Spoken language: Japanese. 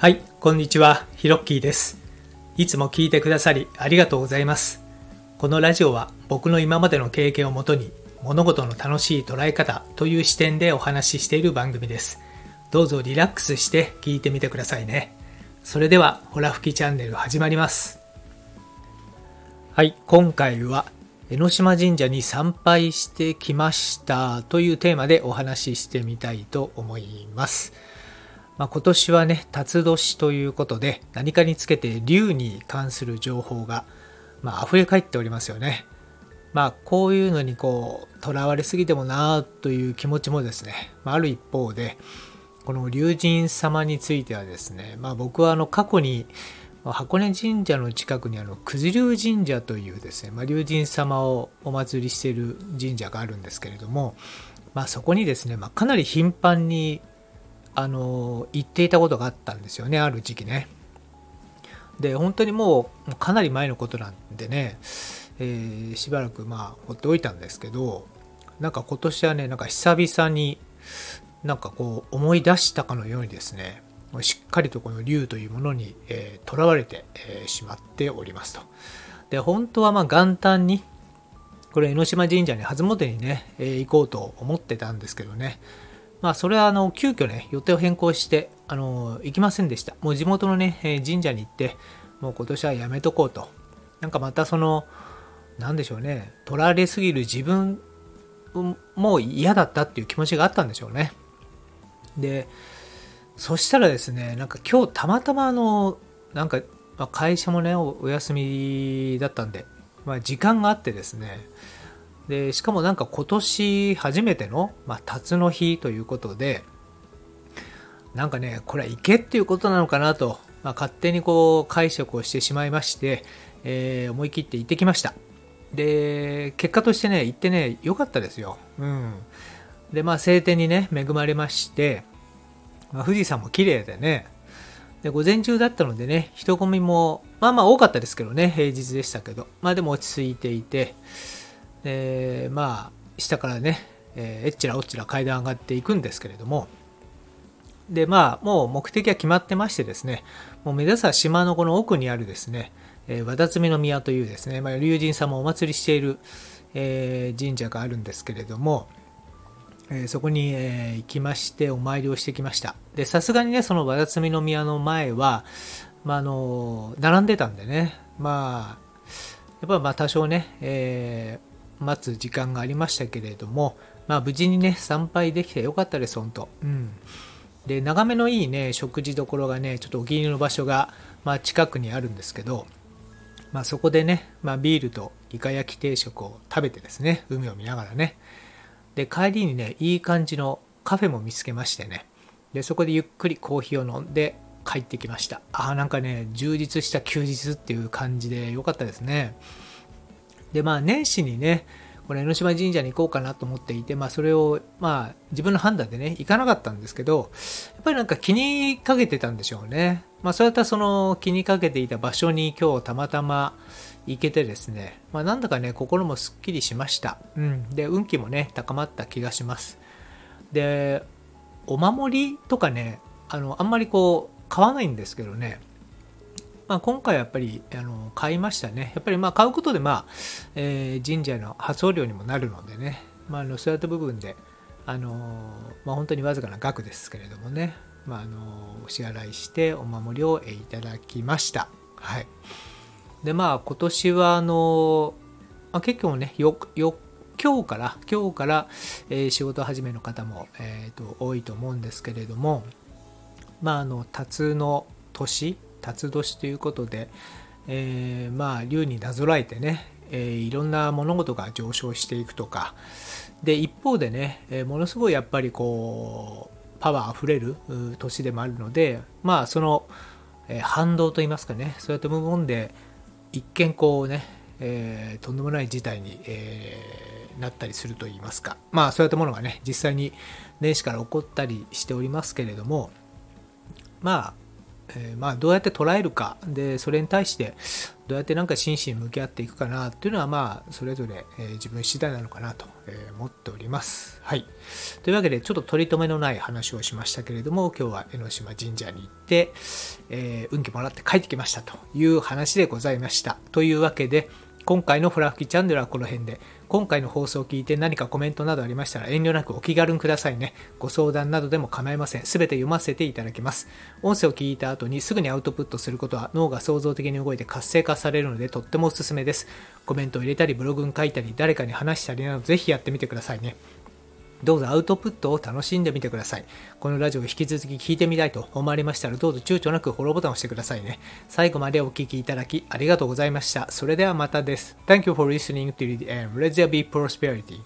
はい、こんにちは、ヒロッキーです。いつも聞いてくださりありがとうございます。このラジオは僕の今までの経験をもとに物事の楽しい捉え方という視点でお話ししている番組です。どうぞリラックスして聞いてみてくださいね。それでは、ホラ吹きチャンネル始まります。はい、今回は江ノ島神社に参拝してきましたというテーマでお話ししてみたいと思います。まあ、今年はね、辰年ということで、何かにつけて竜に関する情報が、まあ、溢れ返っておりますよね。まあ、こういうのにこう、囚われすぎてもなあという気持ちもですね、まあ、る一方で、この龍神様についてはですね、まあ、僕はあの過去に箱根神社の近くにあの九頭龍神社というですね、まあ、龍神様をお祭りしている神社があるんですけれども、まあ、そこにですね、まあ、かなり頻繁にあの行っていたことがあったんですよねある時期ね。で本当にもうかなり前のことなんでね、えー、しばらくまあ放っておいたんですけどなんか今年はねなんか久々になんかこう思い出したかのようにですねしっかりとこの竜というものにとら、えー、われて、えー、しまっておりますと。で本当はまあ元旦にこれ江ノ島神社に初詣にね、えー、行こうと思ってたんですけどねまあ、それはあの急遽ね、予定を変更してあの行きませんでした。もう地元のね、え神社に行って、もう今年はやめとこうと。なんかまたその、なんでしょうね、取られすぎる自分も嫌だったっていう気持ちがあったんでしょうね。で、そしたらですね、なんか今日たまたまあの、なんか、まあ、会社もねお、お休みだったんで、まあ、時間があってですね、でしかもなんか今年初めての、まあ、辰の日ということでなんかねこれは行けっていうことなのかなと、まあ、勝手にこう解釈をしてしまいまして、えー、思い切って行ってきました。で結果としてね行ってね良かったですよ。うん。でまあ晴天にね恵まれまして、まあ、富士山も綺麗でねで午前中だったのでね人混みもまあまあ多かったですけどね平日でしたけどまあでも落ち着いていてでまあ下からね、えー、えっちらおっちら階段上がっていくんですけれどもでまあもう目的は決まってましてですねもう目指すは島のこの奥にあるですね、えー、和辰巳宮というですね、まあ、龍神様をお祭りしている、えー、神社があるんですけれども、えー、そこに、え行きましてお参りをしてきました。でさすがにねその和辰巳宮の前は、まあ、あの並んでたんでねまあやっぱまあ多少ね、えー待つ時間がありましたけれども、まあ、無事にね参拝できてよかったです本当。うん。で眺めのいいね食事どころがねちょっとお気に入りの場所が、まあ、近くにあるんですけど、まあ、そこでね、まあ、ビールとイカ焼き定食を食べてですね海を見ながらね。で帰りにねいい感じのカフェも見つけましてね。でそこでゆっくりコーヒーを飲んで帰ってきました。あなんかね充実した休日っていう感じでよかったですね。で、まあ、年始にね、これ江ノ島神社に行こうかなと思っていて、まあ、それを、まあ、自分の判断でね、行かなかったんですけど、やっぱりなんか気にかけてたんでしょうね。まあ、そういったその気にかけていた場所に今日たまたま行けてですね、まあ、なんだかね、心もすっきりしました。うん。で、運気もね、高まった気がします。で、お守りとかね、あの、あんまりこう、買わないんですけどね、まあ、今回やっぱりあの買いましたね。やっぱりまあ買うことで、まあえー、神社の発送料にもなるのでね、まあ、あのそういった部分で、あのまあ、本当にわずかな額ですけれどもね、まあ、あのお支払いしてお守りをいただきました。はい、でまあ今年はあの、まあ、結構ねよよ今日から今日から、えー、仕事始めの方も、えーと、と多いと思うんですけれどもまああの辰の年辰年ということで、えー、まあ竜になぞらえてね、えー、いろんな物事が上昇していくとか。で一方でね、えー、ものすごいやっぱりこうパワーあふれる年でもあるのでまあその、えー、反動といいますかねそうやって部分で一見こうね、えー、とんでもない事態に、えー、なったりするといいますか。まあそういったものがね実際に年始から起こったりしておりますけれどもまあえー、まあ、どうやって捉えるかでそれに対してどうやってなんか真摯に向き合っていくかなっていうのはまあそれぞれ、えー、自分次第なのかなと、え思っております。はい。というわけでちょっと取り留めのない話をしましたけれども今日は江ノ島神社に行って、え運気もらって帰ってきましたという話でございました。というわけで今回のフラフキチャンネルはこの辺で、今回の放送を聞いて何かコメントなどありましたら遠慮なくお気軽にくださいね。ご相談などでも構いません。すべて読ませていただきます。音声を聞いた後にすぐにアウトプットすることは脳が創造的に動いて活性化されるのでとってもおすすめです。コメントを入れたりブログに書いたり誰かに話したりなどぜひやってみてくださいね。どうぞアウトプットを楽しんでみてください。このラジオを引き続き聞いてみたいと思われましたら、どうぞ躊躇なくフォローボタンを押してくださいね。最後までお聴きいただきありがとうございました。それではまたです。Thank you for listening to the end. Let there be prosperity.